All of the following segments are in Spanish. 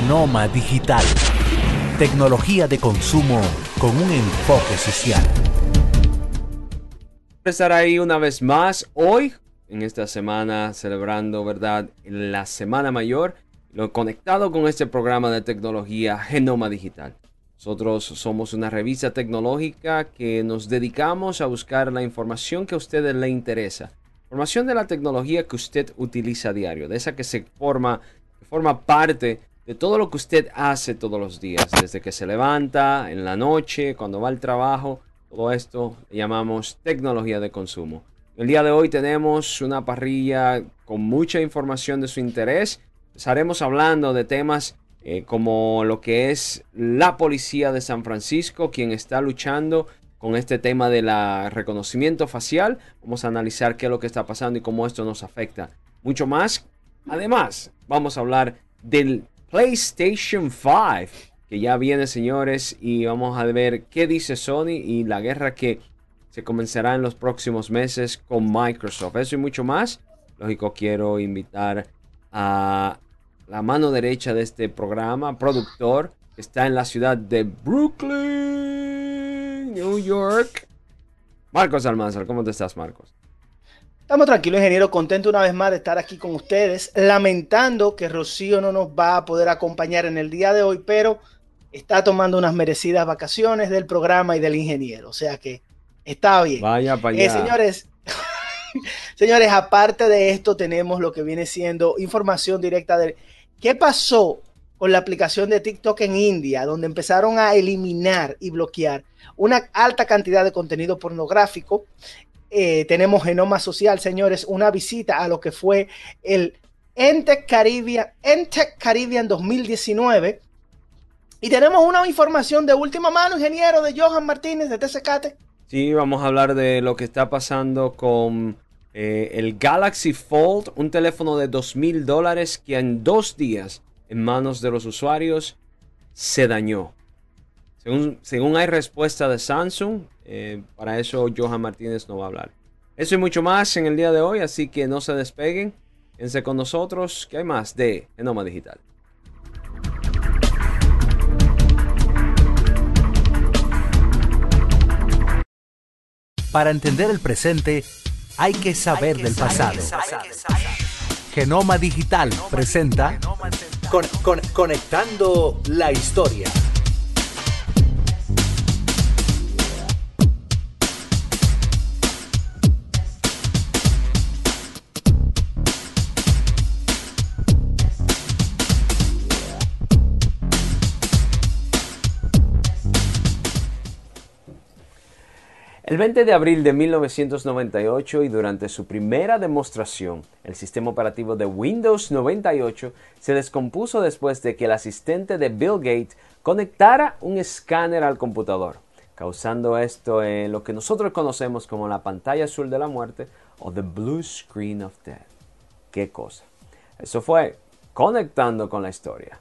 Genoma Digital. Tecnología de consumo con un enfoque social. Estar ahí una vez más hoy, en esta semana, celebrando, ¿verdad? La Semana Mayor, lo conectado con este programa de tecnología Genoma Digital. Nosotros somos una revista tecnológica que nos dedicamos a buscar la información que a ustedes le interesa. Información de la tecnología que usted utiliza a diario, de esa que se forma, que forma parte de todo lo que usted hace todos los días, desde que se levanta, en la noche, cuando va al trabajo, todo esto llamamos tecnología de consumo. El día de hoy tenemos una parrilla con mucha información de su interés. Estaremos hablando de temas eh, como lo que es la policía de San Francisco, quien está luchando con este tema del reconocimiento facial. Vamos a analizar qué es lo que está pasando y cómo esto nos afecta. Mucho más. Además, vamos a hablar del PlayStation 5, que ya viene, señores, y vamos a ver qué dice Sony y la guerra que se comenzará en los próximos meses con Microsoft. Eso y mucho más. Lógico, quiero invitar a la mano derecha de este programa, productor, que está en la ciudad de Brooklyn, New York. Marcos Almanzar, ¿cómo te estás, Marcos? Estamos tranquilos, ingeniero, contento una vez más de estar aquí con ustedes, lamentando que Rocío no nos va a poder acompañar en el día de hoy, pero está tomando unas merecidas vacaciones del programa y del ingeniero, o sea que está bien. Vaya para eh, allá. señores, señores, aparte de esto tenemos lo que viene siendo información directa de qué pasó con la aplicación de TikTok en India, donde empezaron a eliminar y bloquear una alta cantidad de contenido pornográfico eh, tenemos Genoma Social, señores, una visita a lo que fue el Ente Caribbean, Ente Caribbean 2019. Y tenemos una información de última mano, ingeniero, de Johan Martínez de TCCate. Sí, vamos a hablar de lo que está pasando con eh, el Galaxy Fold, un teléfono de dos mil dólares que en dos días en manos de los usuarios se dañó. Según hay respuesta de Samsung, eh, para eso Johan Martínez no va a hablar. Eso y mucho más en el día de hoy, así que no se despeguen. Quédense con nosotros, que hay más de Genoma Digital. Para entender el presente, hay que saber, del, pasado. Genoma Digital presenta Conectando la Historia. El 20 de abril de 1998 y durante su primera demostración, el sistema operativo de Windows 98 se descompuso después de que el asistente de Bill Gates conectara un escáner al computador, causando esto lo que nosotros conocemos como la pantalla azul de la muerte o the blue screen of death. ¿Qué cosa? Eso fue conectando con la historia.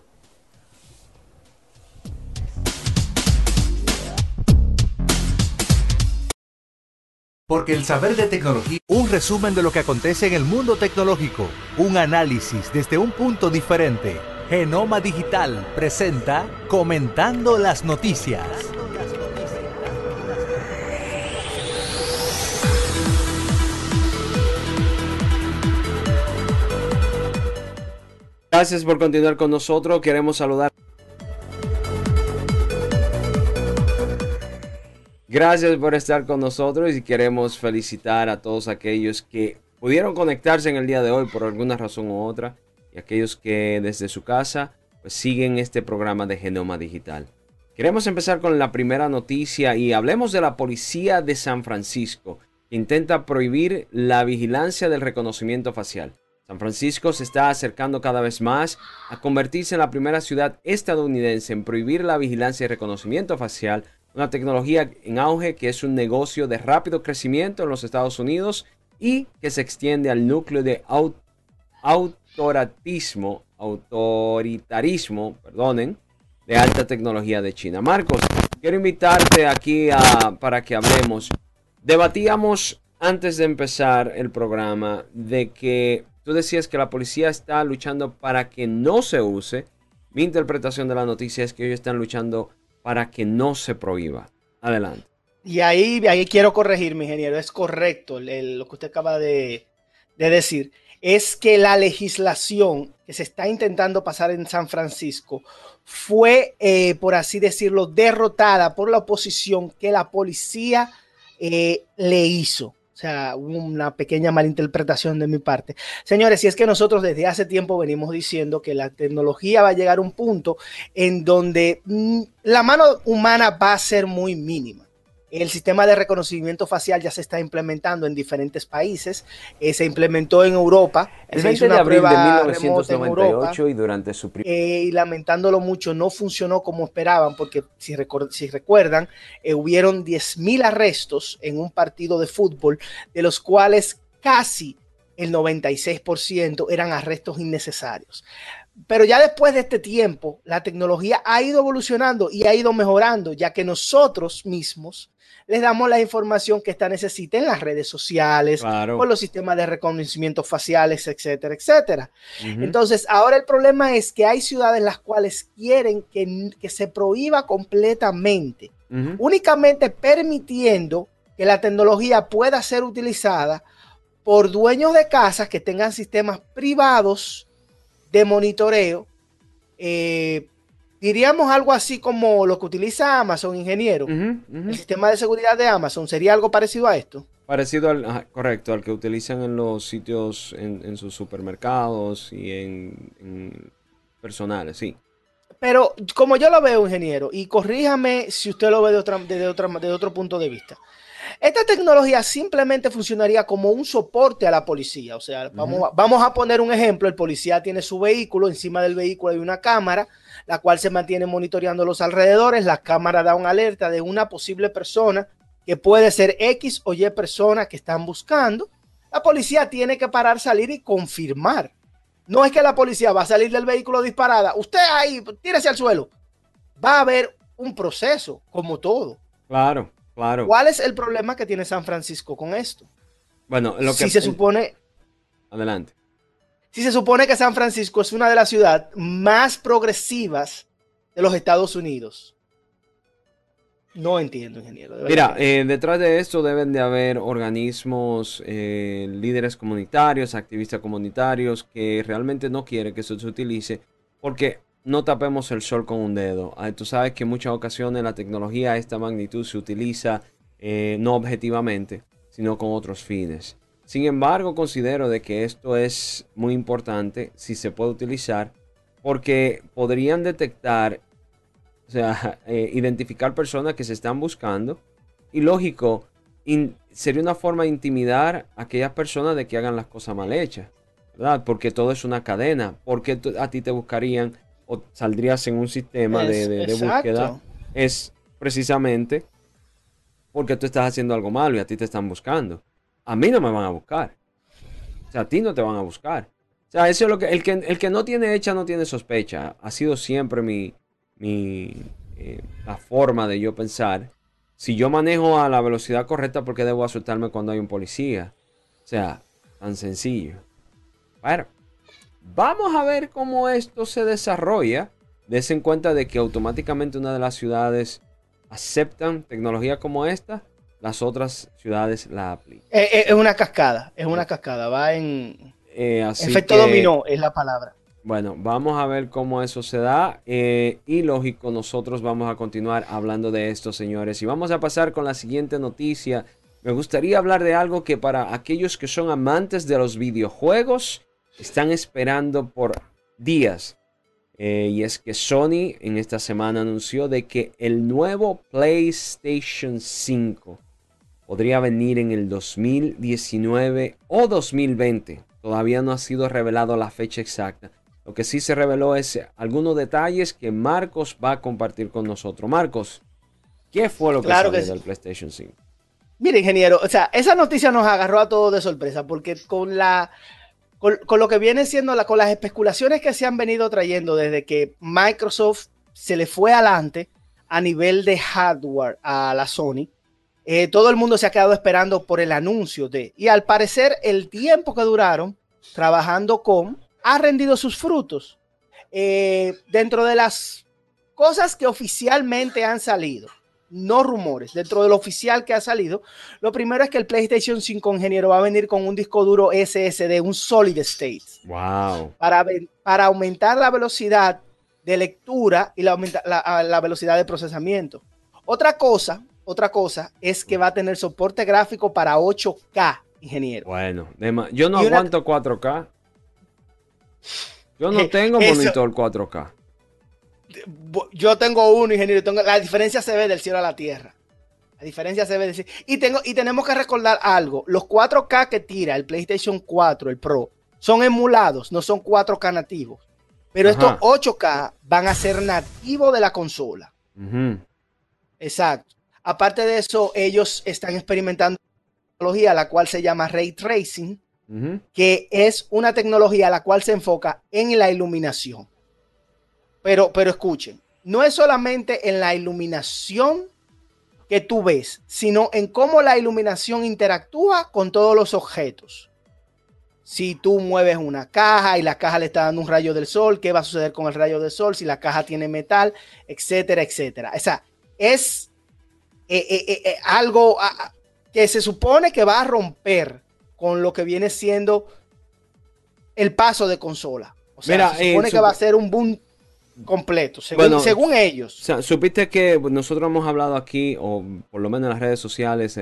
Porque el saber de tecnología, un resumen de lo que acontece en el mundo tecnológico, un análisis desde un punto diferente. Genoma Digital presenta Comentando las Noticias. Gracias por continuar con nosotros. Queremos saludar Gracias por estar con nosotros y queremos felicitar a todos aquellos que pudieron conectarse en el día de hoy por alguna razón u otra y aquellos que desde su casa pues, siguen este programa de Genoma Digital. Queremos empezar con la primera noticia y hablemos de la policía de San Francisco que intenta prohibir la vigilancia del reconocimiento facial. San Francisco se está acercando cada vez más a convertirse en la primera ciudad estadounidense en prohibir la vigilancia y reconocimiento facial una tecnología en auge que es un negocio de rápido crecimiento en los Estados Unidos y que se extiende al núcleo de autoritarismo, autoritarismo, perdonen, de alta tecnología de China. Marcos, quiero invitarte aquí a, para que hablemos. Debatíamos antes de empezar el programa de que tú decías que la policía está luchando para que no se use Mi interpretación de la noticia es que ellos están luchando para que no se prohíba. Adelante. Y ahí, ahí quiero corregir, mi ingeniero, es correcto lo que usted acaba de, de decir. Es que la legislación que se está intentando pasar en San Francisco fue, eh, por así decirlo, derrotada por la oposición que la policía eh, le hizo. O sea, una pequeña malinterpretación de mi parte. Señores, si es que nosotros desde hace tiempo venimos diciendo que la tecnología va a llegar a un punto en donde mm, la mano humana va a ser muy mínima. El sistema de reconocimiento facial ya se está implementando en diferentes países. Eh, se implementó en Europa. El 20 de abril de 1998 y durante su eh, y lamentándolo mucho, no funcionó como esperaban, porque si, recuerdan, eh, hubieron 10.000 arrestos en un partido de fútbol, de los cuales casi el 96% eran arrestos innecesarios. Pero ya después de este tiempo, la tecnología ha ido evolucionando y ha ido mejorando, ya que nosotros mismos les damos la información que esta necesita en las redes sociales, con los sistemas de reconocimiento faciales, etcétera, etcétera. Entonces, ahora el problema es que hay ciudades las cuales quieren que, se prohíba completamente, únicamente permitiendo que la tecnología pueda ser utilizada por dueños de casas que tengan sistemas privados de monitoreo eh, diríamos algo así como lo que utiliza Amazon, ingeniero. El sistema de seguridad de Amazon sería algo parecido a esto. Parecido al, correcto, al que utilizan en los sitios, en, sus supermercados y en, personales, sí. Pero como yo lo veo, ingeniero, y corríjame si usted lo ve de, otra, de, otra, de otro punto de vista. Esta tecnología simplemente funcionaría como un soporte a la policía. O sea, vamos, vamos a poner un ejemplo. El policía tiene su vehículo, encima del vehículo hay una cámara la cual se mantiene monitoreando los alrededores. La cámara da una alerta de una posible persona que puede ser X o Y persona que están buscando. La policía tiene que parar, salir y confirmar. No es que la policía va a salir del vehículo disparada. Usted ahí, tírese al suelo. Va a haber un proceso, como todo. Claro, claro. ¿Cuál es el problema que tiene San Francisco con esto? Bueno, lo que si se supone. Adelante si se supone que San Francisco es una de las ciudades más progresivas de los Estados Unidos? No entiendo, ingeniero. Mira, eh, detrás de esto deben de haber organismos, eh, líderes comunitarios, activistas comunitarios que realmente no quieren que eso se utilice porque no tapemos el sol con un dedo. Ah, tú sabes que en muchas ocasiones la tecnología a esta magnitud se utiliza eh, no objetivamente, sino con otros fines. Sin embargo, considero de que esto es muy importante si se puede utilizar porque podrían detectar, o sea, eh, identificar personas que se están buscando y lógico, sería una forma de intimidar a aquellas personas de que hagan las cosas mal hechas, ¿verdad? Porque todo es una cadena. porque a ti te buscarían o saldrías en un sistema de, búsqueda? Es precisamente porque tú estás haciendo algo malo y a ti te están buscando a mí no me van a buscar. O sea, a ti no te van a buscar. O sea, eso es lo que el que, el que no tiene hecha no tiene sospecha. Ha sido siempre mi, mi eh, la forma de yo pensar. Si yo manejo a la velocidad correcta, ¿por qué debo asustarme cuando hay un policía? O sea, tan sencillo. Bueno, vamos a ver cómo esto se desarrolla. Des en cuenta de que automáticamente una de las ciudades aceptan tecnología como esta las otras ciudades la aplican. Eh, eh, es una cascada, es una cascada, va en eh, efecto dominó, es la palabra. Bueno, vamos a ver cómo eso se da y lógico, nosotros vamos a continuar hablando de esto, señores. Y vamos a pasar con la siguiente noticia. Me gustaría hablar de algo que para aquellos que son amantes de los videojuegos están esperando por días. y es que Sony en esta semana anunció de que el nuevo PlayStation 5 podría venir en el 2019 o 2020. Todavía no ha sido revelado la fecha exacta. Lo que sí se reveló es algunos detalles que Marcos va a compartir con nosotros. Marcos, ¿qué fue lo que claro salió del PlayStation 5? Mire, ingeniero, o sea, esa noticia nos agarró a todos de sorpresa porque con la con, lo que viene siendo la, con las especulaciones que se han venido trayendo desde que Microsoft se le fue adelante a nivel de hardware a la Sony, eh, todo el mundo se ha quedado esperando por el anuncio de, y al parecer el tiempo que duraron trabajando con ha rendido sus frutos. eh, dentro de las cosas que oficialmente han salido, no rumores, dentro de lo oficial que ha salido, lo primero es que el PlayStation 5 ingeniero va a venir con un disco duro SSD, un solid state. Wow. Para, para aumentar la velocidad de lectura y la, la, la velocidad de procesamiento. Otra cosa, otra cosa es que va a tener soporte gráfico para 8K, ingeniero. Bueno, yo no aguanto 4K. Yo no tengo monitor 4K. Yo tengo uno, ingeniero. Tengo, la diferencia se ve del cielo a la tierra. La diferencia se ve del cielo. Y, tengo, y tenemos que recordar algo. Los 4K que tira el PlayStation 4, el Pro, son emulados, no son 4K nativos. Pero estos 8K van a ser nativos de la consola. Exacto. Aparte de eso, ellos están experimentando una tecnología la cual se llama Ray Tracing, que es una tecnología la cual se enfoca en la iluminación. Pero, pero escuchen, no es solamente en la iluminación que tú ves, sino en cómo la iluminación interactúa con todos los objetos. Si tú mueves una caja y la caja le está dando un rayo del sol, ¿qué va a suceder con el rayo del sol? Si la caja tiene metal, etcétera, etcétera. O sea, es eh, eh, eh, algo que se supone que va a romper con lo que viene siendo el paso de consola. O sea, se supone que va a ser un boom completo, según, ellos. O sea, supiste que nosotros hemos hablado aquí, o por lo menos en las redes sociales,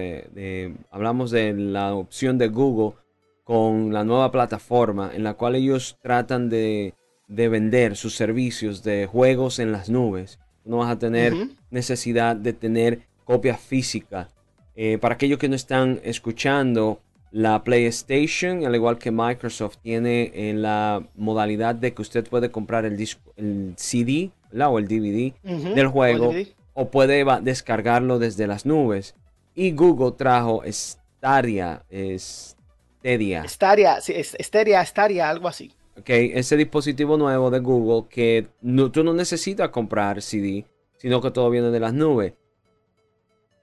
hablamos de la opción de Google con la nueva plataforma en la cual ellos tratan de, de vender sus servicios de juegos en las nubes. No vas a tener necesidad de tener copias físicas. Eh, para aquellos que no están escuchando, la PlayStation, al igual que Microsoft, tiene en la modalidad de que usted puede comprar el, disco, el CD o el DVD del juego o, puede descargarlo desde las nubes. Y Google trajo Stadia, Stadia. Stadia, sí, Stadia, Stadia, algo así. Ok, ese dispositivo nuevo de Google que tú no necesitas comprar CD, sino que todo viene de las nubes.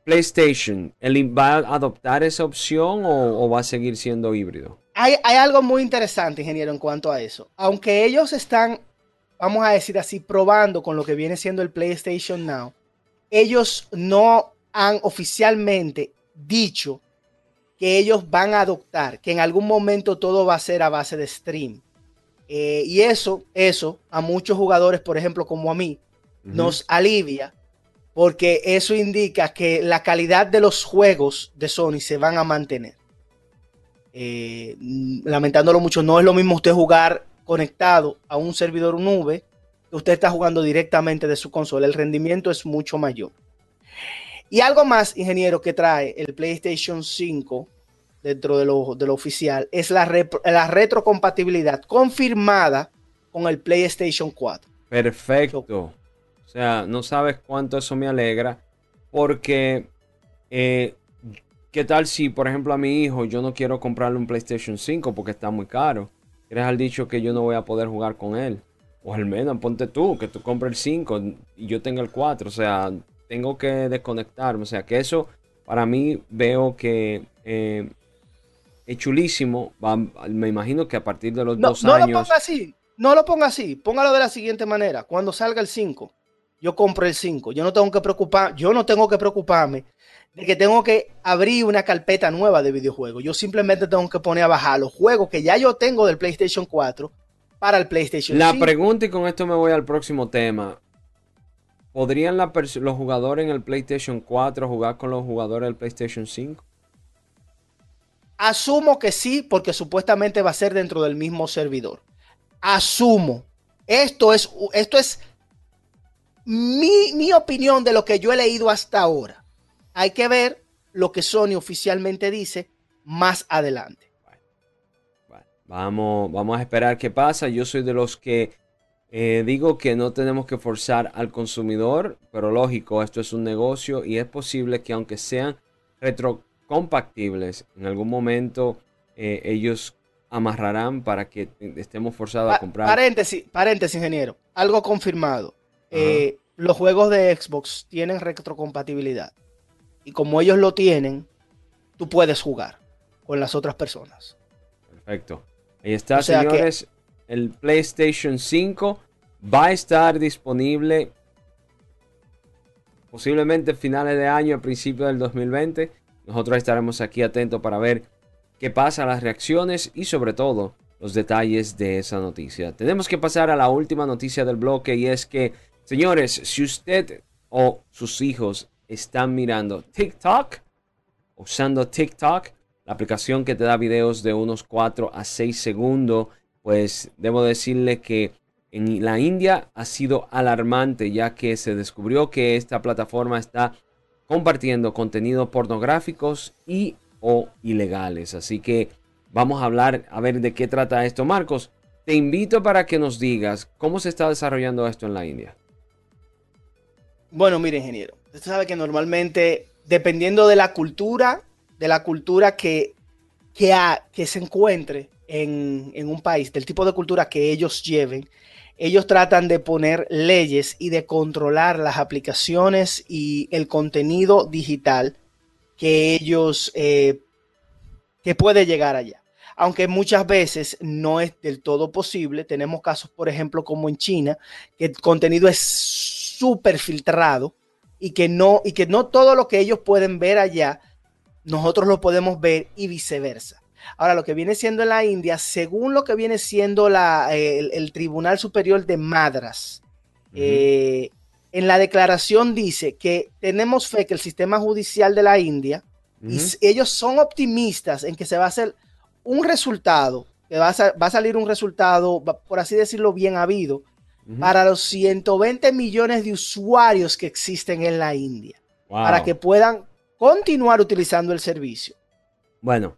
PlayStation, ¿va a adoptar esa opción o, va a seguir siendo híbrido? Hay, algo muy interesante, ingeniero, en cuanto a eso. Aunque ellos están, vamos a decir así, probando con lo que viene siendo el PlayStation Now, ellos no han oficialmente dicho que ellos van a adoptar, que en algún momento todo va a ser a base de stream. Eh, y eso, eso, a muchos jugadores, por ejemplo, como a mí, nos alivia porque eso indica que la calidad de los juegos de Sony se van a mantener. Eh, lamentándolo mucho, no es lo mismo usted jugar conectado a un servidor nube que usted está jugando directamente de su consola. El rendimiento es mucho mayor. Y algo más, ingeniero, que trae el PlayStation 5 dentro de lo, de lo oficial es la, la retrocompatibilidad confirmada con el PlayStation 4. Perfecto. O sea, no sabes cuánto eso me alegra. Porque, eh, ¿qué tal si, por ejemplo, a mi hijo yo no quiero comprarle un PlayStation 5 porque está muy caro? ¿Crees al dicho que yo no voy a poder jugar con él? O al menos ponte tú, que tú compres el 5 y yo tenga el 4. O sea, tengo que desconectarme. O sea, que eso para mí veo que eh, es chulísimo. me imagino que a partir de los dos años. No lo ponga así. No lo ponga así. Póngalo de la siguiente manera. Cuando salga el 5 yo compro el 5. Yo no tengo que preocupar, yo no tengo que preocuparme de que tengo que abrir una carpeta nueva de videojuegos. Yo simplemente tengo que poner a bajar los juegos que ya yo tengo del PlayStation 4 para el PlayStation la 5. La pregunta y con esto me voy al próximo tema. ¿Podrían los jugadores en el PlayStation 4 jugar con los jugadores del PlayStation 5? Asumo que sí, porque supuestamente va a ser dentro del mismo servidor. Asumo. Esto es, esto es mi, opinión de lo que yo he leído hasta ahora. Hay que ver lo que Sony oficialmente dice más adelante. vamos, vamos a esperar qué pasa. Yo soy de los que eh, digo que no tenemos que forzar al consumidor, pero lógico, esto es un negocio y es posible que aunque sean retrocompatibles, en algún momento eh, ellos amarrarán para que estemos forzados a comprar. Paréntesis, paréntesis, ingeniero. Algo confirmado. Eh, los juegos de Xbox tienen retrocompatibilidad. Y como ellos lo tienen, tú puedes jugar con las otras personas. Perfecto. Ahí está, señores. El PlayStation 5 Va a estar disponible posiblemente finales de año, a principios del 2020. Nosotros estaremos aquí atentos para ver qué pasa, las reacciones y sobre todo los detalles de esa noticia. Tenemos que pasar a la última noticia del bloque y es que, señores, si usted o sus hijos están mirando TikTok, usando TikTok, la aplicación que te da videos de unos 4 a 6 segundos, pues debo decirle que en la India ha sido alarmante ya que se descubrió que esta plataforma está compartiendo contenido pornográficos y o ilegales. Así que vamos a hablar a ver de qué trata esto. Marcos, te invito para que nos digas cómo se está desarrollando esto en la India. Bueno, mire, ingeniero, usted sabe que normalmente, dependiendo de la cultura, de la cultura que, que, se encuentre en, en un país, del tipo de cultura que ellos lleven, ellos tratan de poner leyes y de controlar las aplicaciones y el contenido digital que ellos, eh, que puede llegar allá. Aunque muchas veces no es del todo posible. Tenemos casos, por ejemplo, como en China, que el contenido es súper filtrado y que, no, y que no todo lo que ellos pueden ver allá, nosotros lo podemos ver y viceversa. Ahora, lo que viene siendo en la India, según lo que viene siendo la, el, Tribunal Superior de Madras, eh, en la declaración dice que tenemos fe que el sistema judicial de la India, y ellos son optimistas en que se va a hacer un resultado, que va a, salir un resultado, por así decirlo, bien habido, para los 120 millones de usuarios que existen en la India, para que puedan continuar utilizando el servicio. Bueno,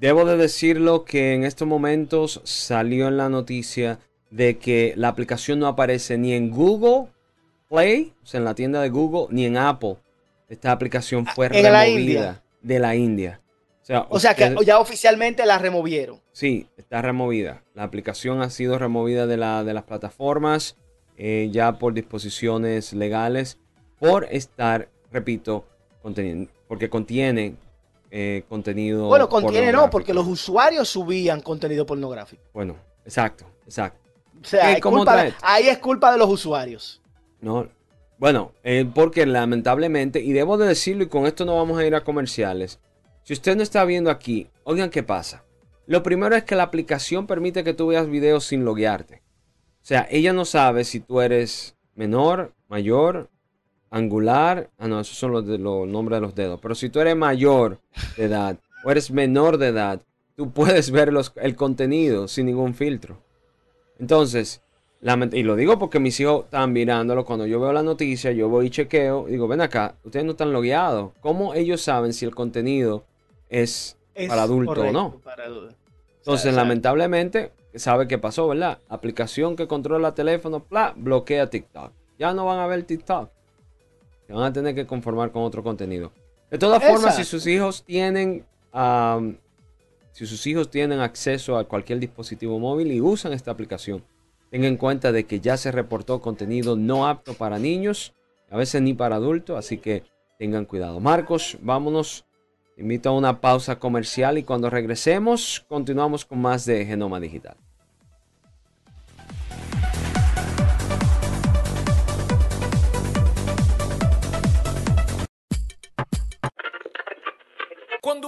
Debo de decirlo que en estos momentos salió en la noticia de que la aplicación no aparece ni en Google Play, o sea, en la tienda de Google, ni en Apple. Esta aplicación fue removida de la India. O sea, que ya oficialmente la removieron. Sí, está removida. La aplicación ha sido removida de, la, de las plataformas eh, ya por disposiciones legales por estar, repito, conteniendo, porque contiene eh, contenido. Bueno, contiene no, porque los usuarios subían contenido pornográfico. Bueno, exacto, exacto. O sea, ahí es culpa de los usuarios. No, bueno, eh, porque lamentablemente, y debo de decirlo, y con esto no vamos a ir a comerciales. Si usted no está viendo aquí, oigan qué pasa. Lo primero es que la aplicación permite que tú veas videos sin loguearte. O sea, ella no sabe si tú eres menor, mayor, angular. Ah, no, esos son los, de, los nombres de los dedos. Pero si tú eres mayor de edad o eres menor de edad, tú puedes ver el contenido sin ningún filtro. Entonces, y lo digo porque mis hijos están mirándolo. Cuando yo veo la noticia, yo voy y chequeo. Y digo, ven acá, ustedes no están logueados. ¿Cómo ellos saben si el contenido es, para adulto o no? Entonces, lamentablemente, sabe qué pasó, ¿verdad? Aplicación que controla el teléfono, bloquea TikTok. Ya no van a ver TikTok van a tener que conformar con otro contenido. De todas formas, si sus hijos tienen, si sus hijos tienen acceso a cualquier dispositivo móvil y usan esta aplicación, tengan en cuenta de que ya se reportó contenido no apto para niños, a veces ni para adultos, así que tengan cuidado. Marcos, vámonos. Invito a una pausa comercial y cuando regresemos continuamos con más de Genoma Digital.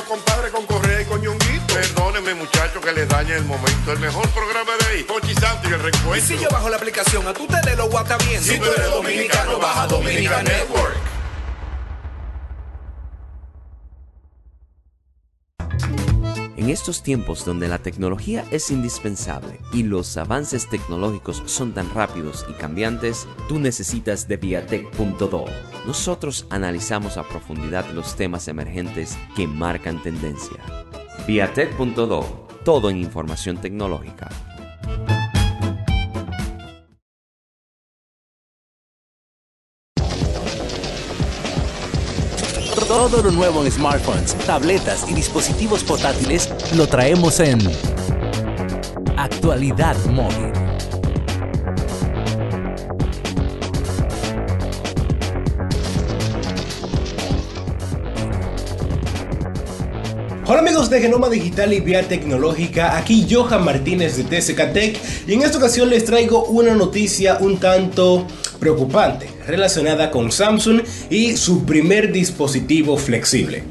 lo compadre con Correa y con Perdóneme, muchachos, que les dañe el momento. El mejor programa de ahí, Pochi y el recuento. Y si yo bajo la aplicación, a tú te de lo guata bien. Si tú eres dominicano, baja Dominica Network. En estos tiempos donde la tecnología es indispensable y los avances tecnológicos son tan rápidos y cambiantes, tú necesitas de Viatech.do. Nosotros analizamos a profundidad los temas emergentes que marcan tendencia. Viatech.do, todo en información tecnológica. Todo lo nuevo en smartphones, tabletas y dispositivos portátiles lo traemos en Actualidad Móvil. Hola amigos de Genoma Digital y Vía Tecnológica, aquí Johan Martínez de TSK Tech y en esta ocasión les traigo una noticia un tanto preocupante relacionada con Samsung y su primer dispositivo flexible,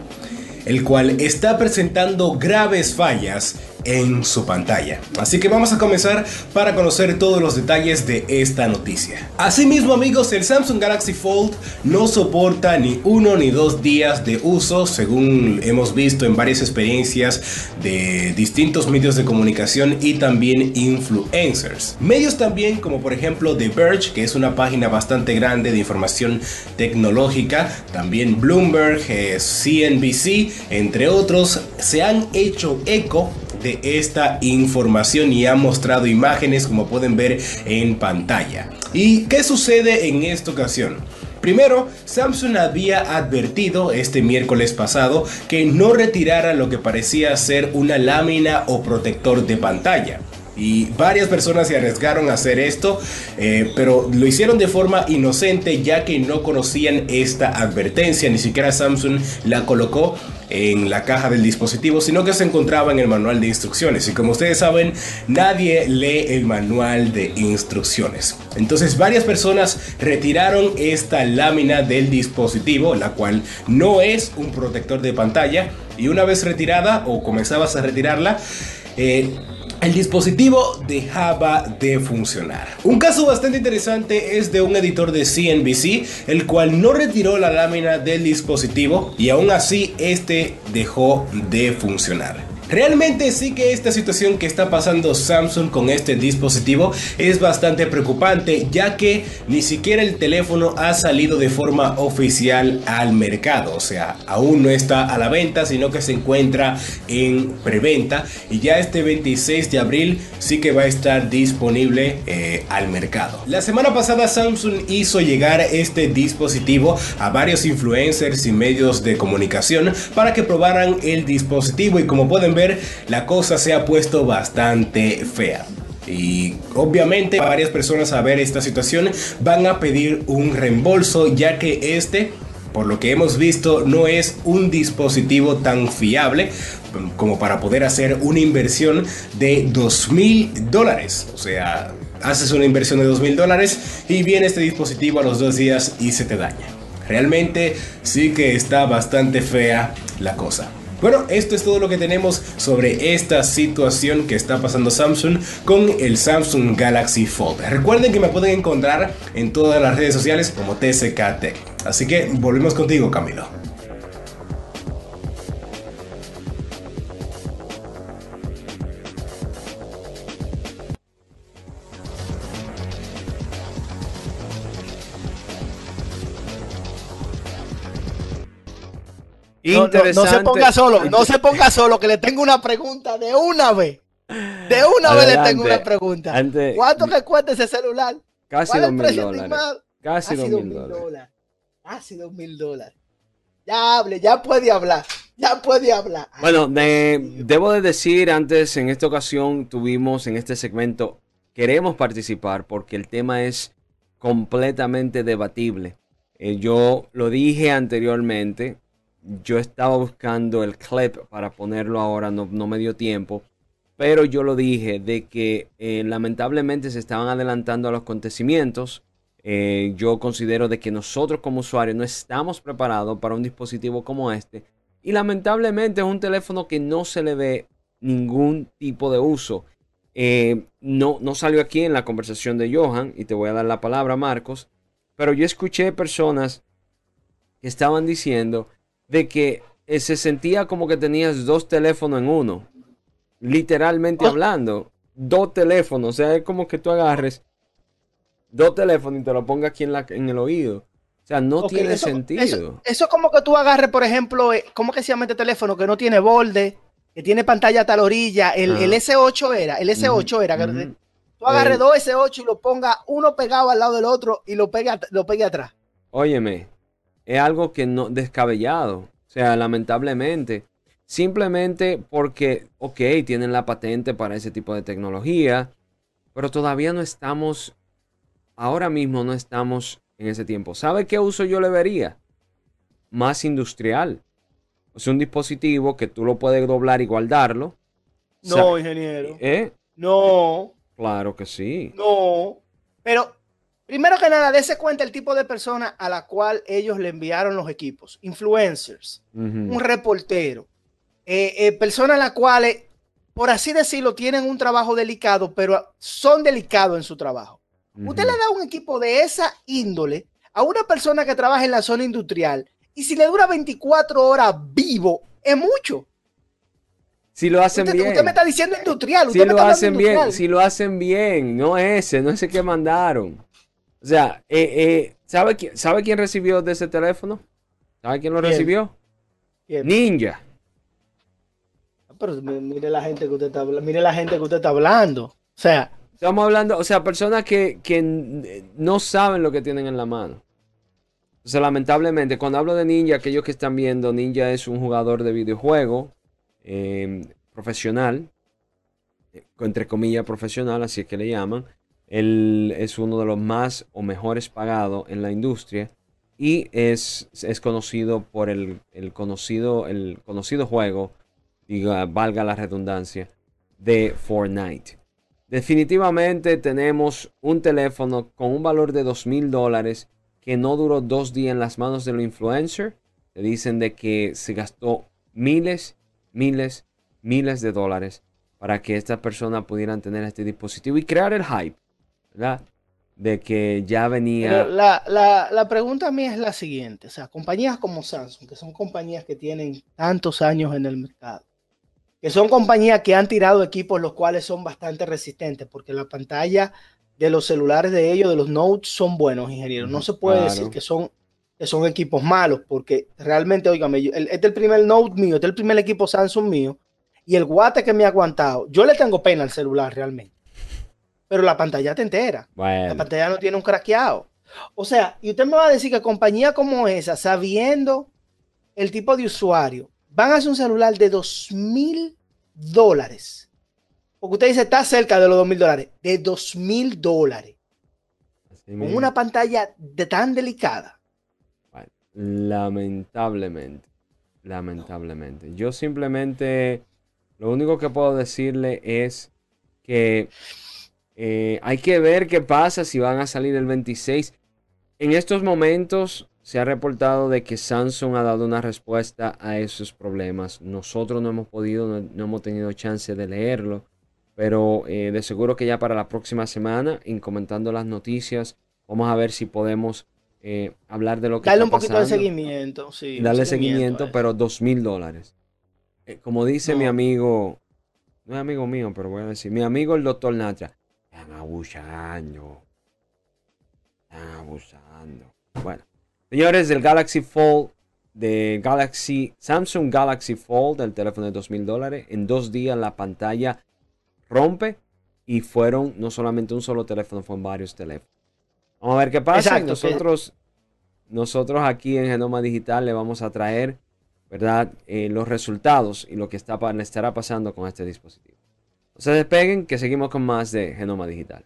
el cual está presentando graves fallas en su pantalla. Así que vamos a comenzar para conocer todos los detalles de esta noticia. Asimismo amigos, el Samsung Galaxy Fold no soporta ni uno ni dos días de uso según hemos visto en varias experiencias de distintos medios de comunicación y también influencers. Medios también como por ejemplo The Verge, que es una página bastante grande de información tecnológica, también Bloomberg, CNBC, eh, entre otros, se han hecho eco de esta información y ha mostrado imágenes como pueden ver en pantalla. ¿Y qué sucede en esta ocasión? Primero, Samsung había advertido este miércoles pasado que no retirara lo que parecía ser una lámina o protector de pantalla. Y varias personas se arriesgaron a hacer esto, eh, pero lo hicieron de forma inocente ya que no conocían esta advertencia, ni siquiera Samsung la colocó en la caja del dispositivo, sino que se encontraba en el manual de instrucciones. Y como ustedes saben, nadie lee el manual de instrucciones. Entonces varias personas retiraron esta lámina del dispositivo, la cual no es un protector de pantalla. Y una vez retirada o comenzabas a retirarla, eh, el dispositivo dejaba de funcionar. Un caso bastante interesante es de un editor de CNBC, el cual no retiró la lámina del dispositivo y aún así este dejó de funcionar. Realmente sí que esta situación que está pasando Samsung con este dispositivo es bastante preocupante ya que ni siquiera el teléfono ha salido de forma oficial al mercado, o sea, aún no está a la venta, sino que se encuentra en preventa. Y ya este 26 de abril sí que va a estar disponible eh, al mercado. La semana pasada Samsung hizo llegar este dispositivo a varios influencers y medios de comunicación para que probaran el dispositivo. Y como pueden ver la cosa se ha puesto bastante fea. Y obviamente varias personas a ver esta situación van a pedir un reembolso ya que este, por lo que hemos visto, no es un dispositivo tan fiable como para poder hacer una inversión de 2 mil dólares. O sea, haces una inversión de 2 mil dólares y viene este dispositivo a los dos días y se te daña. Realmente sí que está bastante fea la cosa. Bueno, esto es todo lo que tenemos sobre esta situación que está pasando Samsung con el Samsung Galaxy Fold. Recuerden que me pueden encontrar en todas las redes sociales como TSK Tech. Así que volvemos contigo, Camilo. No, se ponga solo, no se ponga solo, que le tengo una pregunta de una vez. De una vez le tengo una pregunta. ¿Cuánto le cuesta ese celular? Casi dos mil dólares. Casi dos mil dólares. Casi dos mil dólares. Ya hable, ya puede hablar. Ya puede hablar. Bueno, debo de decir antes, en esta ocasión tuvimos en este segmento, queremos participar porque el tema es completamente debatible. Eh, yo lo dije anteriormente, yo estaba buscando el clip para ponerlo ahora, no, me dio tiempo. Pero yo lo dije de que eh, lamentablemente se estaban adelantando a los acontecimientos. Eh, yo considero de que nosotros como usuarios no estamos preparados para un dispositivo como este. Y lamentablemente es un teléfono que no se le ve ningún tipo de uso. Eh, no, no salió aquí en la conversación de Johan y te voy a dar la palabra Marcos. Pero yo escuché personas que estaban diciendo de que eh, se sentía como que tenías dos teléfonos en uno. Literalmente ah. hablando. Dos teléfonos. O sea, es como que tú agarres dos teléfonos y te lo pongas aquí en, la, en el oído. O sea, no tiene sentido. Eso, es como que tú agarres, por ejemplo, eh, ¿cómo que se llama este teléfono que no tiene borde, que tiene pantalla a la orilla? El, S8 era, el S8 era. Tú agarres dos S8 y lo pongas uno pegado al lado del otro y lo pegue, lo pegue atrás. Óyeme, es algo que no descabellado. O sea, lamentablemente. Simplemente porque, ok, tienen la patente para ese tipo de tecnología, pero todavía no estamos, ahora mismo no estamos en ese tiempo. ¿Sabe qué uso yo le vería? Más industrial. O sea, un dispositivo que tú lo puedes doblar y guardarlo. No, ingeniero. ¿Eh? No. Claro que sí. No. Pero, primero que nada, dése cuenta el tipo de persona a la cual ellos le enviaron los equipos. Influencers, un reportero, eh, eh, personas a las cuales, por así decirlo, tienen un trabajo delicado, pero son delicados en su trabajo. Usted le da un equipo de esa índole a una persona que trabaja en la zona industrial y si le dura 24 horas vivo, es mucho. Si lo hacen bien. Usted me está diciendo industrial. si lo hacen bien, si lo hacen bien, no ese, no ese que mandaron. O sea, eh, eh, ¿sabe, quién, ¿sabe quién recibió de ese teléfono? ¿Sabe quién lo recibió? Ninja. Ah, pero mire la gente que usted está hablando. Mire la gente que usted está hablando. O sea. Estamos hablando, o sea, personas que, que no saben lo que tienen en la mano. O sea, lamentablemente, cuando hablo de Ninja, aquellos que están viendo, Ninja es un jugador de videojuego Em, profesional, eh, entre comillas profesional, así es que le llaman. Él es uno de los más o mejores pagados en la industria y es, es conocido por el, conocido, el conocido juego, diga, valga la redundancia, de Fortnite. Definitivamente tenemos un teléfono con un valor de dos mil dólares que no duró dos días en las manos del influencer. Le dicen de que se gastó miles miles, miles de dólares para que estas personas pudieran tener este dispositivo y crear el hype, ¿verdad? De que ya venía... La, la, la, pregunta a mí es la siguiente, o sea, compañías como Samsung, que son compañías que tienen tantos años en el mercado, que son compañías que han tirado equipos los cuales son bastante resistentes, porque la pantalla de los celulares de ellos, de los Notes, son buenos, ingenieros. No se puede decir que son que son equipos malos, porque realmente, oígame, este es el primer Note mío, este es el primer equipo Samsung mío, y el guate que me ha aguantado, yo le tengo pena al celular realmente, pero la pantalla te entera, la pantalla no tiene un craqueado. O sea, y usted me va a decir que compañía como esa, sabiendo el tipo de usuario, van a hacer un celular de dos mil dólares. Porque usted dice, está cerca de los dos mil dólares. De dos mil dólares. Con una pantalla de tan delicada. Lamentablemente. Lamentablemente. Yo simplemente lo único que puedo decirle es que eh, hay que ver qué pasa si van a salir el 26. En estos momentos se ha reportado de que Samsung ha dado una respuesta a esos problemas. Nosotros no hemos podido, no, hemos tenido chance de leerlo. Pero eh, de seguro que ya para la próxima semana, en comentando las noticias, vamos a ver si podemos eh, hablar de lo que Darle un poquito de seguimiento, sí. Darle seguimiento, pero dos mil dólares. Como dice mi amigo, no es amigo mío, pero voy a decir, mi amigo el doctor Natra, están abusando. Están abusando. Bueno, señores, del Galaxy Fold, de Galaxy, Samsung Galaxy Fold, del teléfono de dos mil dólares, en dos días la pantalla rompe y fueron no solamente un solo teléfono, fueron varios teléfonos. Vamos a ver qué pasa. nosotros, nosotros aquí en Genoma Digital le vamos a traer, ¿verdad? Eh, los resultados y lo que está, le estará pasando con este dispositivo. Se despeguen, que seguimos con más de Genoma Digital.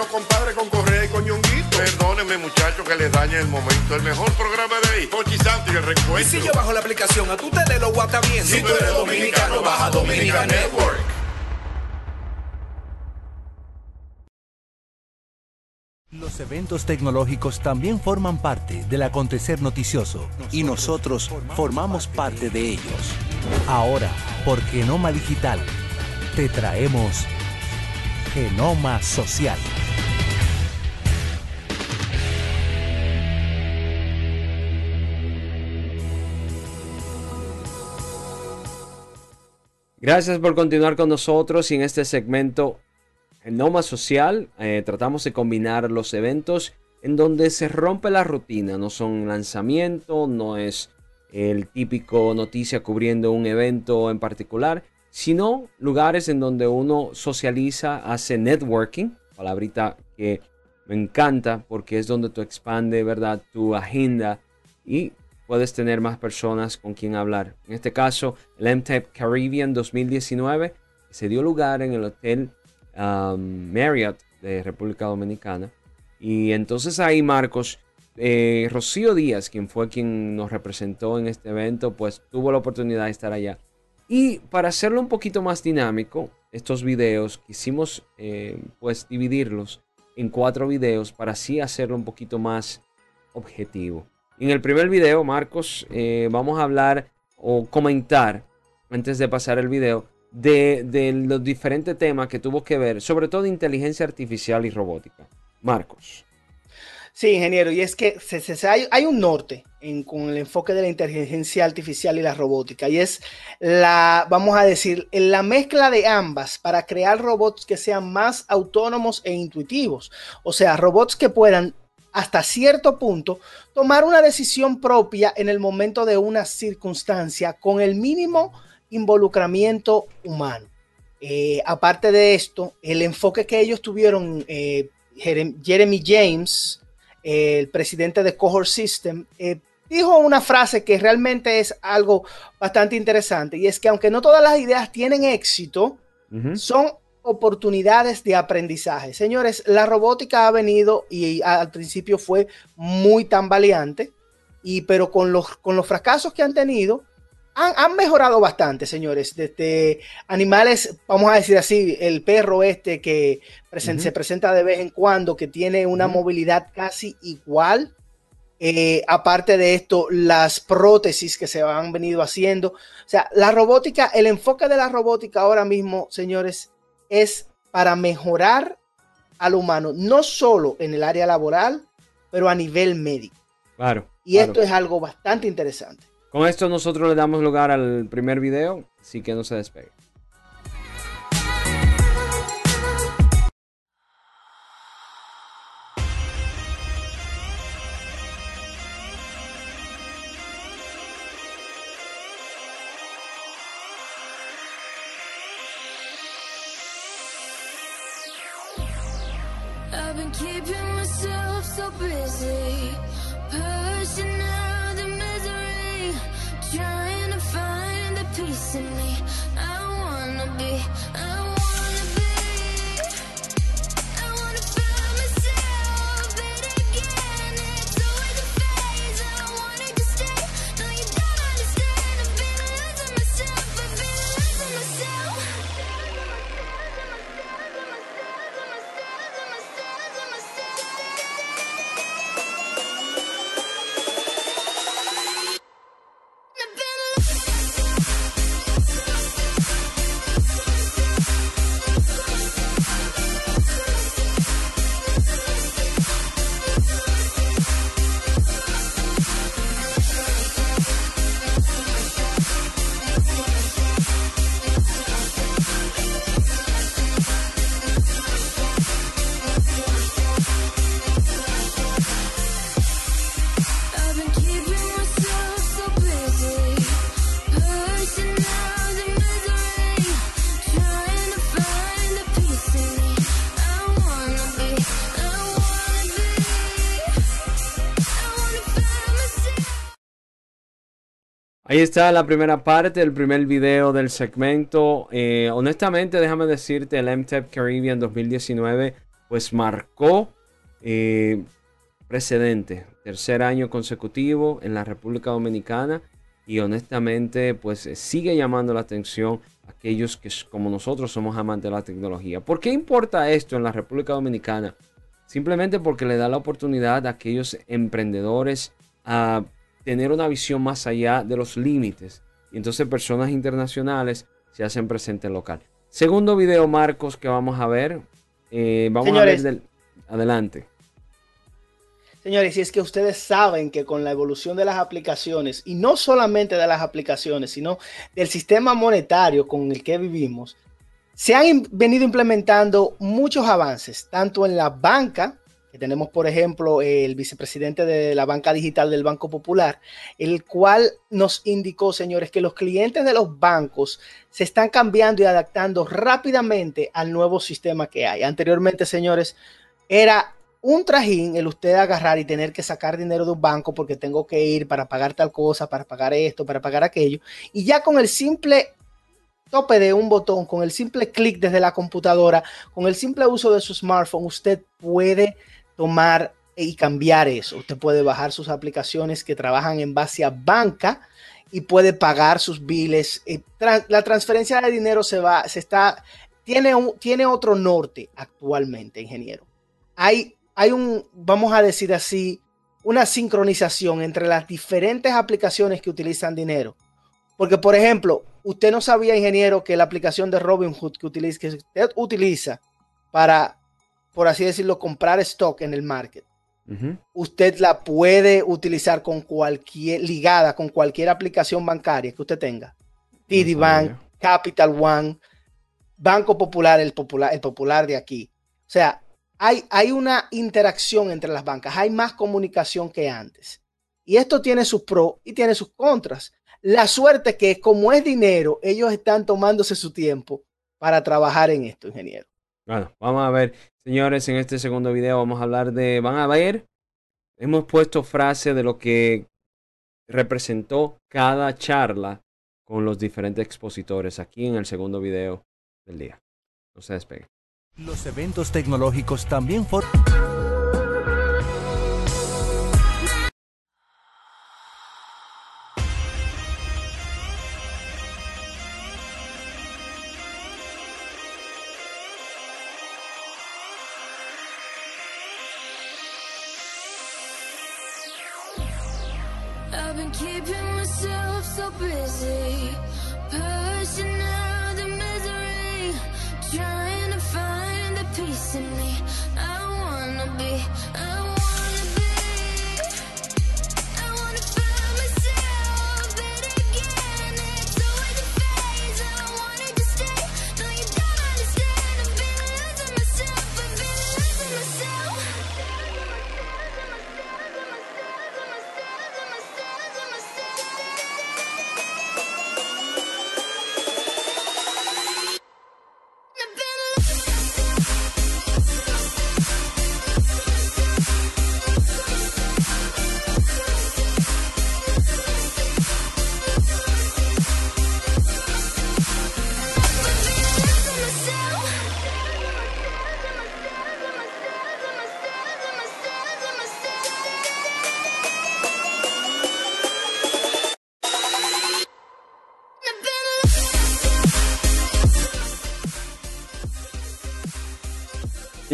lo compadre con Correa y Coñonguito. Perdónenme, muchachos, que les dañe el momento. El mejor programa de ahí, Pochi Santo y el recuento. Y si yo bajo la aplicación, a tú te de lo guata bien. Si tú eres dominicano, baja Dominica Network. Los eventos tecnológicos también forman parte del acontecer noticioso y nosotros formamos parte de ellos. Ahora, por Genoma Digital, te traemos Genoma Social. Gracias por continuar con nosotros y en este segmento Genoma Social eh, tratamos de combinar los eventos en donde se rompe la rutina. No son lanzamiento, no es el típico noticia cubriendo un evento en particular, sino lugares en donde uno socializa, hace networking, palabrita que me encanta porque es donde tú expande, ¿verdad?, tu agenda y puedes tener más personas con quien hablar. En este caso, el MTEP Caribbean 2019 se dio lugar en el Hotel um, Marriott de República Dominicana. Y entonces ahí, Marcos, eh, Rocío Díaz, quien fue quien nos representó en este evento, pues tuvo la oportunidad de estar allá. Y para hacerlo un poquito más dinámico, estos videos quisimos eh, pues dividirlos en cuatro videos para así hacerlo un poquito más objetivo. En el primer video, Marcos, eh, vamos a hablar o comentar, antes de pasar el video, de, los diferentes temas que tuvo que ver, sobre todo inteligencia artificial y robótica. Marcos. Sí, ingeniero, y es que hay, un norte con el enfoque de la inteligencia artificial y la robótica, y es la, vamos a decir, la mezcla de ambas para crear robots que sean más autónomos e intuitivos, o sea, robots que puedan hasta cierto punto tomar una decisión propia en el momento de una circunstancia con el mínimo involucramiento humano. Eh, aparte de esto, el enfoque que ellos tuvieron, eh, Jeremy James, el presidente de Cohort System, eh, dijo una frase que realmente es algo bastante interesante y es que aunque no todas las ideas tienen éxito, son oportunidades de aprendizaje. Señores, la robótica ha venido y al principio fue muy tambaleante, y, pero con los, con los fracasos que han tenido, han, mejorado bastante, señores. Desde animales, vamos a decir así, el perro este que se presenta de vez en cuando, que tiene una movilidad casi igual. Eh, aparte de esto, las prótesis que se han venido haciendo. O sea, la robótica, el enfoque de la robótica ahora mismo, señores, es para mejorar al humano, no solo en el área laboral, pero a nivel médico. Claro. Y esto es algo bastante interesante. Con esto nosotros le damos lugar al primer video, así que no se despegue. I've been keeping myself so busy, pushing out the misery, trying to find the in me. I wanna be. Ahí está la primera parte, el primer video del segmento. Eh, honestamente, déjame decirte, el MTEP Caribbean 2019 pues marcó eh, precedente. Tercer año consecutivo en la República Dominicana y honestamente pues sigue llamando la atención a aquellos que como nosotros somos amantes de la tecnología. ¿Por qué importa esto en la República Dominicana? Simplemente porque le da la oportunidad a aquellos emprendedores a tener una visión más allá de los límites. Y entonces personas internacionales se hacen presente local. Segundo video, Marcos, que vamos a ver. Eh, vamos a ver del... adelante. Señores, si es que ustedes saben que con la evolución de las aplicaciones, y no solamente de las aplicaciones, sino del sistema monetario con el que vivimos, se han venido implementando muchos avances, tanto en la banca, tenemos por ejemplo el vicepresidente de la banca digital del Banco Popular, el cual nos indicó, señores, que los clientes de los bancos se están cambiando y adaptando rápidamente al nuevo sistema que hay. Anteriormente, señores, era un trajín el usted agarrar y tener que sacar dinero de un banco porque tengo que ir para pagar tal cosa, para pagar esto, para pagar aquello. Y ya con el simple tope de un botón, con el simple clic desde la computadora, con el simple uso de su smartphone, usted puede tomar y cambiar eso. Usted puede bajar sus aplicaciones que trabajan en base a banca y puede pagar sus biles. Eh, la transferencia de dinero se va, se está, tiene, un, tiene otro norte actualmente, ingeniero. Hay hay un, vamos a decir así, una sincronización entre las diferentes aplicaciones que utilizan dinero. Porque, por ejemplo, usted no sabía, ingeniero, que la aplicación de Robinhood que, utiliza, que usted utiliza para, por así decirlo, comprar stock en el market, usted la puede utilizar con cualquier, ligada con cualquier aplicación bancaria que usted tenga. TD Bank, Capital One, Banco Popular, el popular, el popular de aquí. O sea, hay, una interacción entre las bancas, hay más comunicación que antes. Y esto tiene sus pros y tiene sus contras. La suerte que como es dinero, ellos están tomándose su tiempo para trabajar en esto, ingeniero. Bueno, vamos a ver, señores, en este segundo video vamos a hablar de, van a ver, hemos puesto frase de lo que representó cada charla con los diferentes expositores aquí en el segundo video del día. No se. Los eventos tecnológicos también.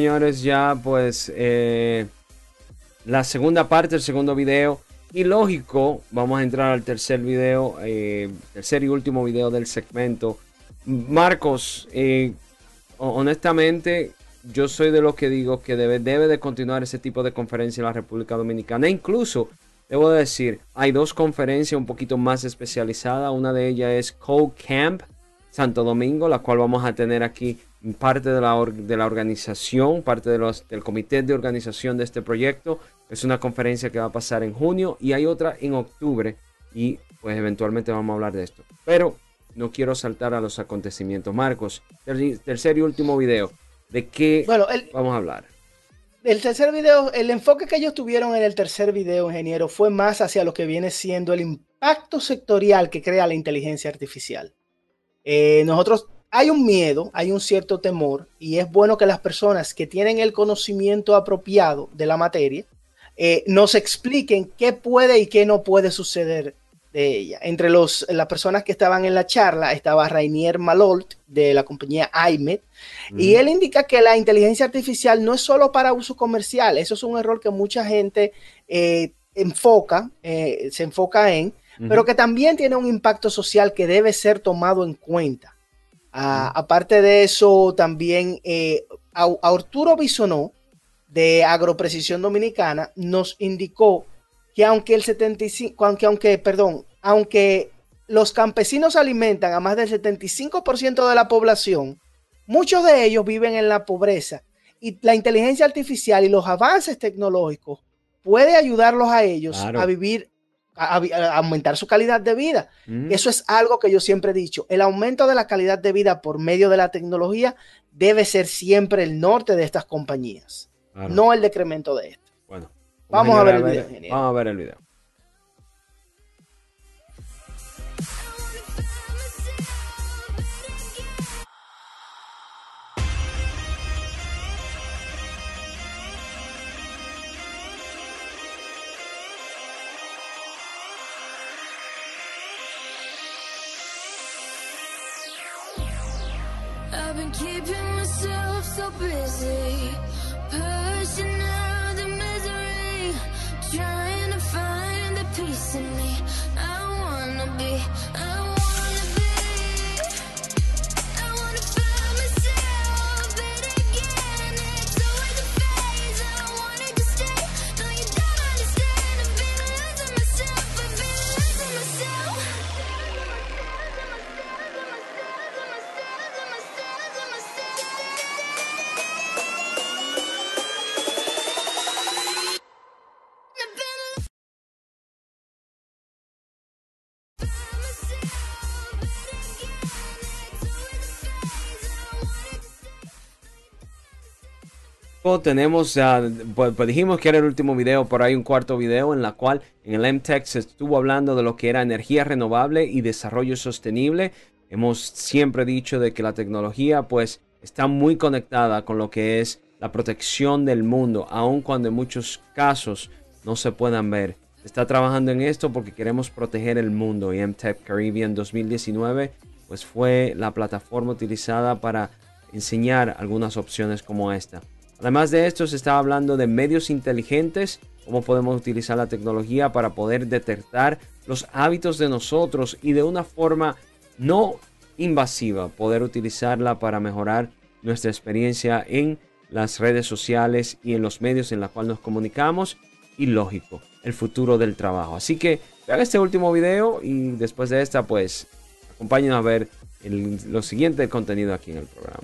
Señores, ya pues eh, la segunda parte, el segundo video. Y lógico, vamos a entrar al tercer video, eh, tercer y último video del segmento. Marcos, eh, honestamente, yo soy de los que digo que debe, debe de continuar ese tipo de conferencia en la República Dominicana. E incluso, debo decir, hay dos conferencias un poquito más especializadas. Una de ellas es Code Camp Santo Domingo, la cual vamos a tener aquí parte de la, de la organización, parte de los, del comité de organización de este proyecto. Es una conferencia que va a pasar en junio y hay otra en octubre y pues eventualmente vamos a hablar de esto. Pero no quiero saltar a los acontecimientos. Marcos, tercer y último video. ¿De qué bueno, el, vamos a hablar? El tercer video, el enfoque que ellos tuvieron en el tercer video, ingeniero, fue más hacia lo que viene siendo el impacto sectorial que crea la inteligencia artificial. Eh, nosotros hay un miedo, hay un cierto temor y es bueno que las personas que tienen el conocimiento apropiado de la materia eh, nos expliquen qué puede y qué no puede suceder de ella. Entre los, las personas que estaban en la charla estaba Rainier Malolt de la compañía iMed mm. y él indica que la inteligencia artificial no es solo para uso comercial, eso es un error que mucha gente eh, enfoca, eh, se enfoca en, pero que también tiene un impacto social que debe ser tomado en cuenta. Uh, aparte de eso, también eh, Au- Arturo Bisonó, de Agroprecisión Dominicana, nos indicó que aunque el 75, aunque, aunque, perdón, aunque los campesinos alimentan a más del 75% de la población, muchos de ellos viven en la pobreza y la inteligencia artificial y los avances tecnológicos puede ayudarlos a ellos Claro. a vivir, a, a a aumentar su calidad de vida. Mm. Eso es algo que yo siempre he dicho. El aumento de la calidad de vida por medio de la tecnología debe ser siempre el norte de estas compañías, Claro. no el decremento de esto. Bueno, Vamos a ver el video. Vamos a ver el video. see. Tenemos, ah, pues, pues dijimos que era el último video, pero hay un cuarto video en la cual en el MTech se estuvo hablando de lo que era energía renovable y desarrollo sostenible. Hemos siempre dicho de que la tecnología pues está muy conectada con lo que es la protección del mundo, aun cuando en muchos casos no se puedan ver. Está trabajando en esto porque queremos proteger el mundo y MTech Caribbean 2019 pues fue la plataforma utilizada para enseñar algunas opciones como esta. Además de esto, se está hablando de medios inteligentes, cómo podemos utilizar la tecnología para poder detectar los hábitos de nosotros y de una forma no invasiva, poder utilizarla para mejorar nuestra experiencia en las redes sociales y en los medios en los cuales nos comunicamos y lógico, el futuro del trabajo. Así que vean este último video y después de esta pues acompáñenos a ver el- lo siguiente contenido aquí en el programa.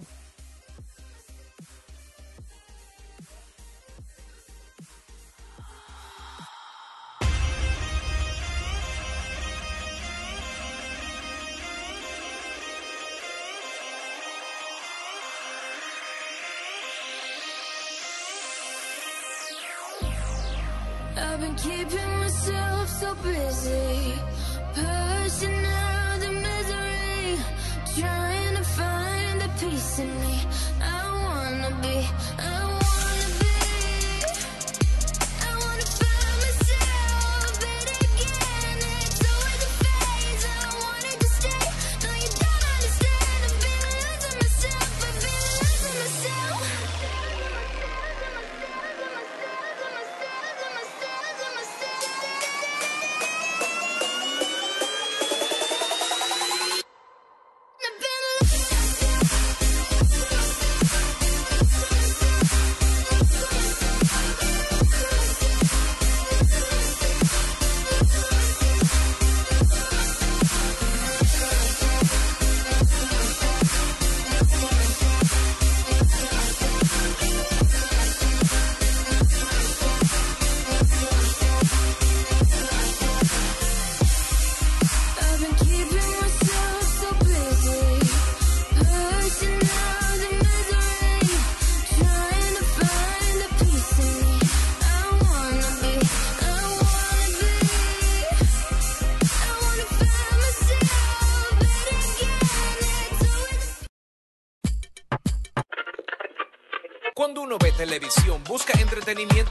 I've been keeping myself so busy, pushing out the misery, trying to find the peace in me. I wanna be,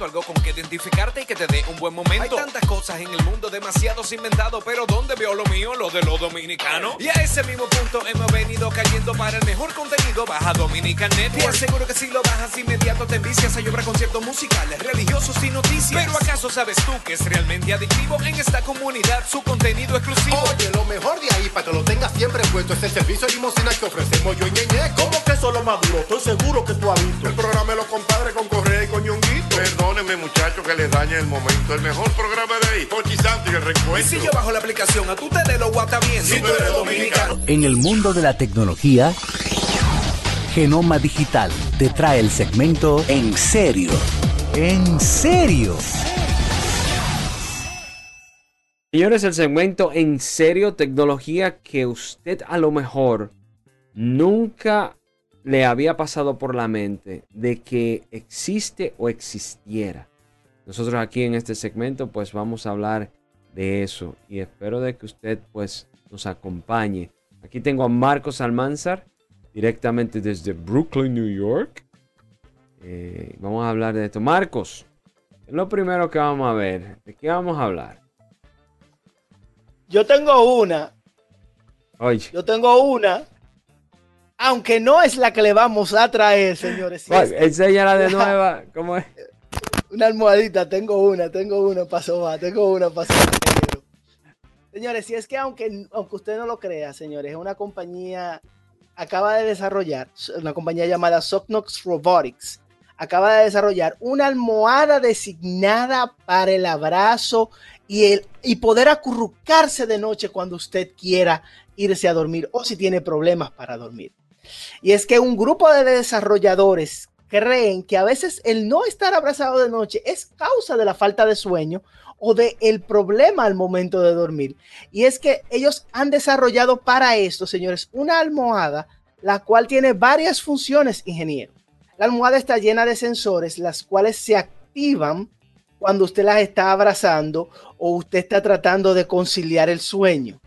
algo con que identificarte y que te dé un buen momento. Hay tantas cosas en el mundo, demasiados inventados, pero ¿dónde veo lo mío? Lo de los dominicanos. Y a ese mismo punto hemos venido cayendo para el mejor contenido. Baja Dominican Network. Te aseguro que si lo bajas inmediato te envicias. Hay obra conciertos musicales, religiosos y noticias. Pero ¿acaso sabes tú que es realmente adictivo en esta comunidad su contenido exclusivo? Oye, lo mejor de ahí para que lo tengas siempre puesto es el servicio de limosina que ofrecemos yo y Ñeñe. ¿Cómo que eso es lo más duro? Estoy seguro que tú has visto. El programa de los compadres con Ñonguito. Perdónenme, muchachos, que les dañe el momento. El mejor programa de ahí, Pochi Santo y el Y recuento. si yo bajo la aplicación, a tú te de lo guata bien. Si tú eres dominicano. En el mundo de la tecnología, Genoma Digital te trae el segmento En serio. En serio. Señores, el segmento en serio tecnología que usted a lo mejor nunca le había pasado por la mente de que existe o existiera. Nosotros aquí en este segmento pues vamos a hablar de eso y espero de que usted pues nos acompañe. Aquí tengo a Marcos Almanzar directamente desde Brooklyn, New York. Eh, vamos a hablar de esto. Marcos, es lo primero que vamos a ver. ¿De qué vamos a hablar? Yo tengo una, Oye, yo tengo una, aunque no es la que le vamos a traer, señores. si es enséñala de nueva. ¿Cómo es? una almohadita, tengo una, tengo una para sobar, tengo una sobar. Señores, si es que aunque, aunque usted no lo crea, señores, es una compañía, acaba de desarrollar, una compañía llamada Socnox Robotics, acaba de desarrollar una almohada designada para el abrazo y, el, y poder acurrucarse de noche cuando usted quiera irse a dormir o si tiene problemas para dormir. Y es que un grupo de desarrolladores creen que a veces el no estar abrazado de noche es causa de la falta de sueño o de el problema al momento de dormir. Y es que ellos han desarrollado para esto, señores, una almohada la cual tiene varias funciones, ingeniero. La almohada está llena de sensores, las cuales se activan cuando usted las está abrazando o usted está tratando de conciliar el sueño.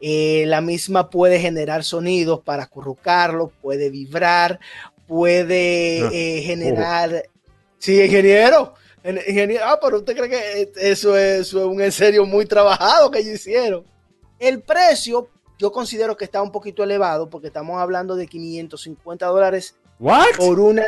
Eh, la misma puede generar sonidos para acurrucarlo, puede vibrar, puede Ah. eh, generar... Sí, ingeniero. En- ingeniero. Ah, pero usted cree que eso es, eso es un en serio muy trabajado que ellos hicieron. El precio yo considero que está un poquito elevado porque estamos hablando de 550 dólares ¿What? por una.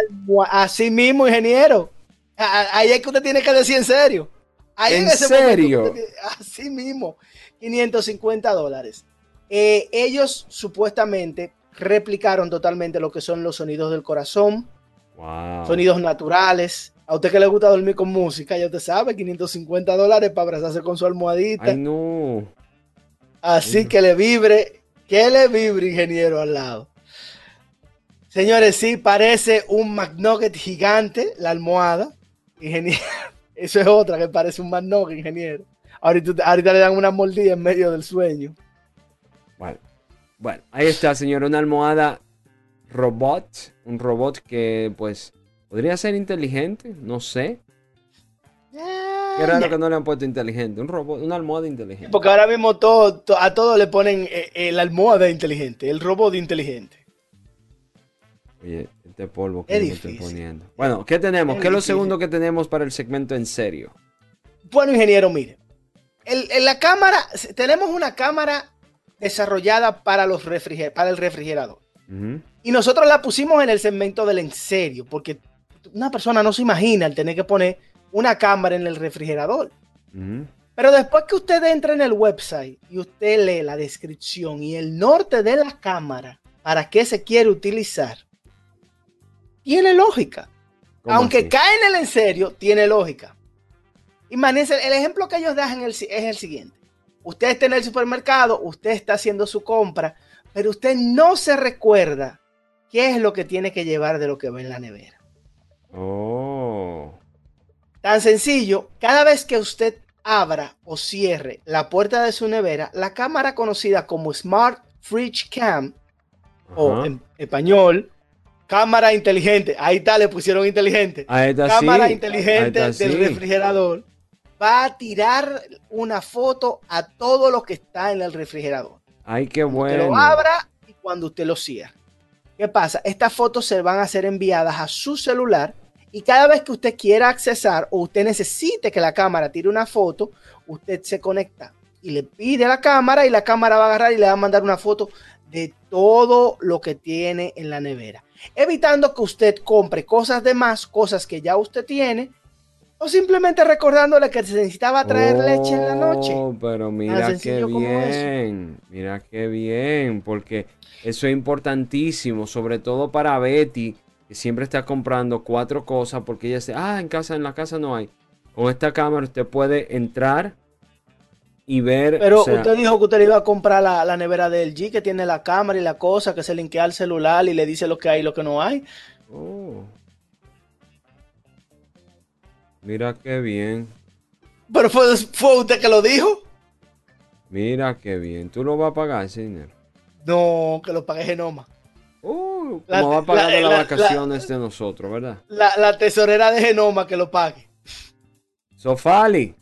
Así mismo, ingeniero. Ahí es que usted tiene que decir en serio. Ahí ¿En ese momento serio? usted así mismo, 550 dólares. Eh, ellos supuestamente replicaron totalmente lo que son los sonidos del corazón, Wow. sonidos naturales. A usted que le gusta dormir con música, ya usted sabe, 550 dólares para abrazarse con su almohadita. Ay, no. Así que le vibre, que le vibre, ingeniero, al lado. Señores, sí, parece un McNugget gigante, la almohada. Ingeniero, eso es otra que parece un McNugget, ingeniero. Ahorita, ahorita le dan una mordida en medio del sueño. Bueno, bueno, ahí está, señor. Una almohada robot. Un robot que, pues, podría ser inteligente. No sé. Qué raro que no le han puesto inteligente. Un robot, una almohada inteligente. Porque ahora mismo todo, to- a todo le ponen eh, eh, la almohada inteligente, el robot inteligente. Oye, este polvo Es que me estoy poniendo. Bueno, ¿qué tenemos? Es ¿Qué es lo segundo que tenemos para el segmento en serio? Bueno, ingeniero, mire. El- en la cámara, tenemos una cámara desarrollada para, los refriger- para el refrigerador. Y nosotros la pusimos en el segmento del en serio, porque una persona no se imagina el tener que poner una cámara en el refrigerador. Pero después que usted entra en el website y usted lee la descripción y el norte de la cámara, para qué se quiere utilizar, tiene lógica. ¿Cómo Aunque así? cae en el en serio, tiene lógica. Imagínense, el ejemplo que ellos dan el es el siguiente. Usted está en el supermercado, usted está haciendo su compra, pero usted no se recuerda qué es lo que tiene que llevar de lo que ve en la nevera. Oh. Tan sencillo, cada vez que usted abra o cierre la puerta de su nevera, la cámara conocida como Smart Fridge Cam, o en español, cámara inteligente, ahí está, le pusieron inteligente. Ahí está, cámara sí. inteligente Ahí está, del sí. refrigerador va a tirar una foto a todo lo que está en el refrigerador. Ay, qué Usted bueno. lo abra y cuando usted lo cierra. ¿Qué pasa? Estas fotos se van a ser enviadas a su celular Y cada vez que usted quiera accesar o usted necesite que la cámara tire una foto, usted se conecta y le pide a la cámara y la cámara va a agarrar y le va a mandar una foto de todo lo que tiene en la nevera. Evitando que usted compre cosas de más, cosas que ya usted tiene, o simplemente recordándole que se necesitaba traer leche en la noche. Oh, Pero mira qué bien, mira qué bien, porque eso es importantísimo, sobre todo para Betty, que siempre está comprando cuatro cosas, porque ella dice, ah, en casa, en la casa no hay. Con esta cámara usted puede entrar y ver. Pero o sea, usted dijo que usted le iba a comprar la, la nevera del G que tiene la cámara y la cosa, que se linkea al celular y le dice lo que hay y lo que no hay. oh. Mira qué bien, Pero fue, fue usted que lo dijo. mira qué bien. ¿Tú lo vas a pagar ese dinero? No, que lo pague Genoma. Uh, La- como va a pagar la- de las la- vacaciones de nosotros, ¿verdad? La, la tesorera de Genoma que lo pague. Sofali.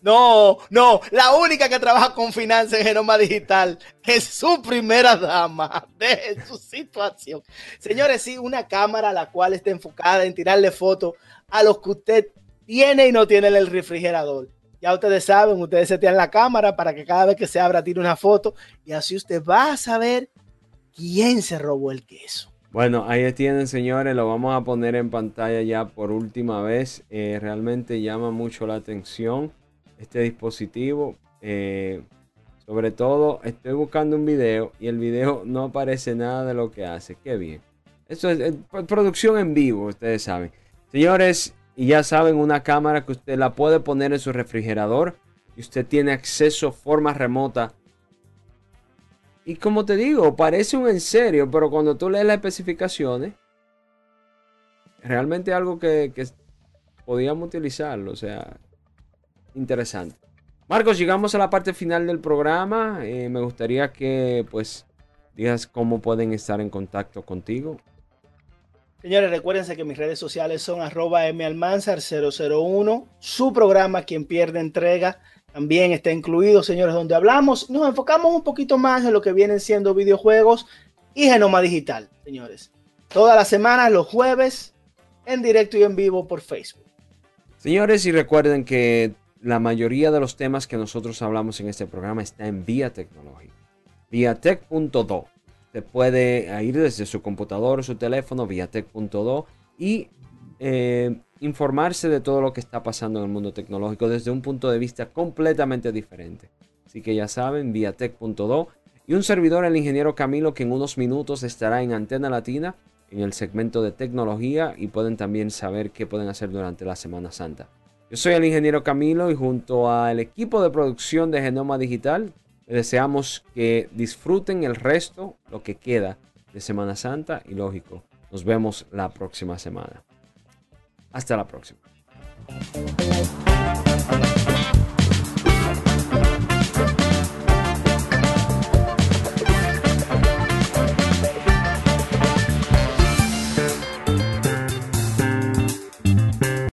No, no, la única que trabaja con finanzas en Genoma Digital es su primera dama de su situación. Señores, sí, una cámara la cual está enfocada en tirarle fotos a los que usted tiene y no tiene en el refrigerador. Ya ustedes saben, ustedes se tiran la cámara para que cada vez que se abra tire una foto y así usted va a saber quién se robó el queso. Bueno, ahí tienen, señores. Lo vamos a poner en pantalla ya por última vez. Eh, realmente llama mucho la atención este dispositivo. Eh, sobre todo, estoy buscando un video y el video no aparece nada de lo que hace. Qué bien. Eso es eh, producción en vivo, ustedes saben. Señores, y ya saben, una cámara que usted la puede poner en su refrigerador y usted tiene acceso forma remota y como te digo, parece un en serio, pero cuando tú lees las especificaciones, realmente algo que, que podíamos utilizarlo. O sea, interesante. Marcos, llegamos a la parte final del programa. Eh, me gustaría que pues digas cómo pueden estar en contacto contigo. Señores, recuérdense que mis redes sociales son arroba malmanzar001. Su programa, Quien Pierde Entrega, también está incluido, señores, donde hablamos, nos enfocamos un poquito más en lo que vienen siendo videojuegos y genoma digital, señores. Todas las semanas, los jueves, en directo y en vivo por Facebook. Señores, y recuerden que la mayoría de los temas que nosotros hablamos en este programa está en Vía Tecnológica. Viatech.do. Usted puede ir desde su computador o su teléfono, viatech.do, y eh, informarse de todo lo que está pasando en el mundo tecnológico desde un punto de vista completamente diferente. Así que ya saben, viatech.do. Y un servidor, el ingeniero Camilo, que en unos minutos estará en Antena Latina en el segmento de tecnología y pueden también saber qué pueden hacer durante la Semana Santa. Yo soy el ingeniero Camilo y junto al equipo de producción de Genoma Digital Deseamos que disfruten el resto, lo que queda de Semana Santa y lógico, nos vemos la próxima semana. Hasta la próxima.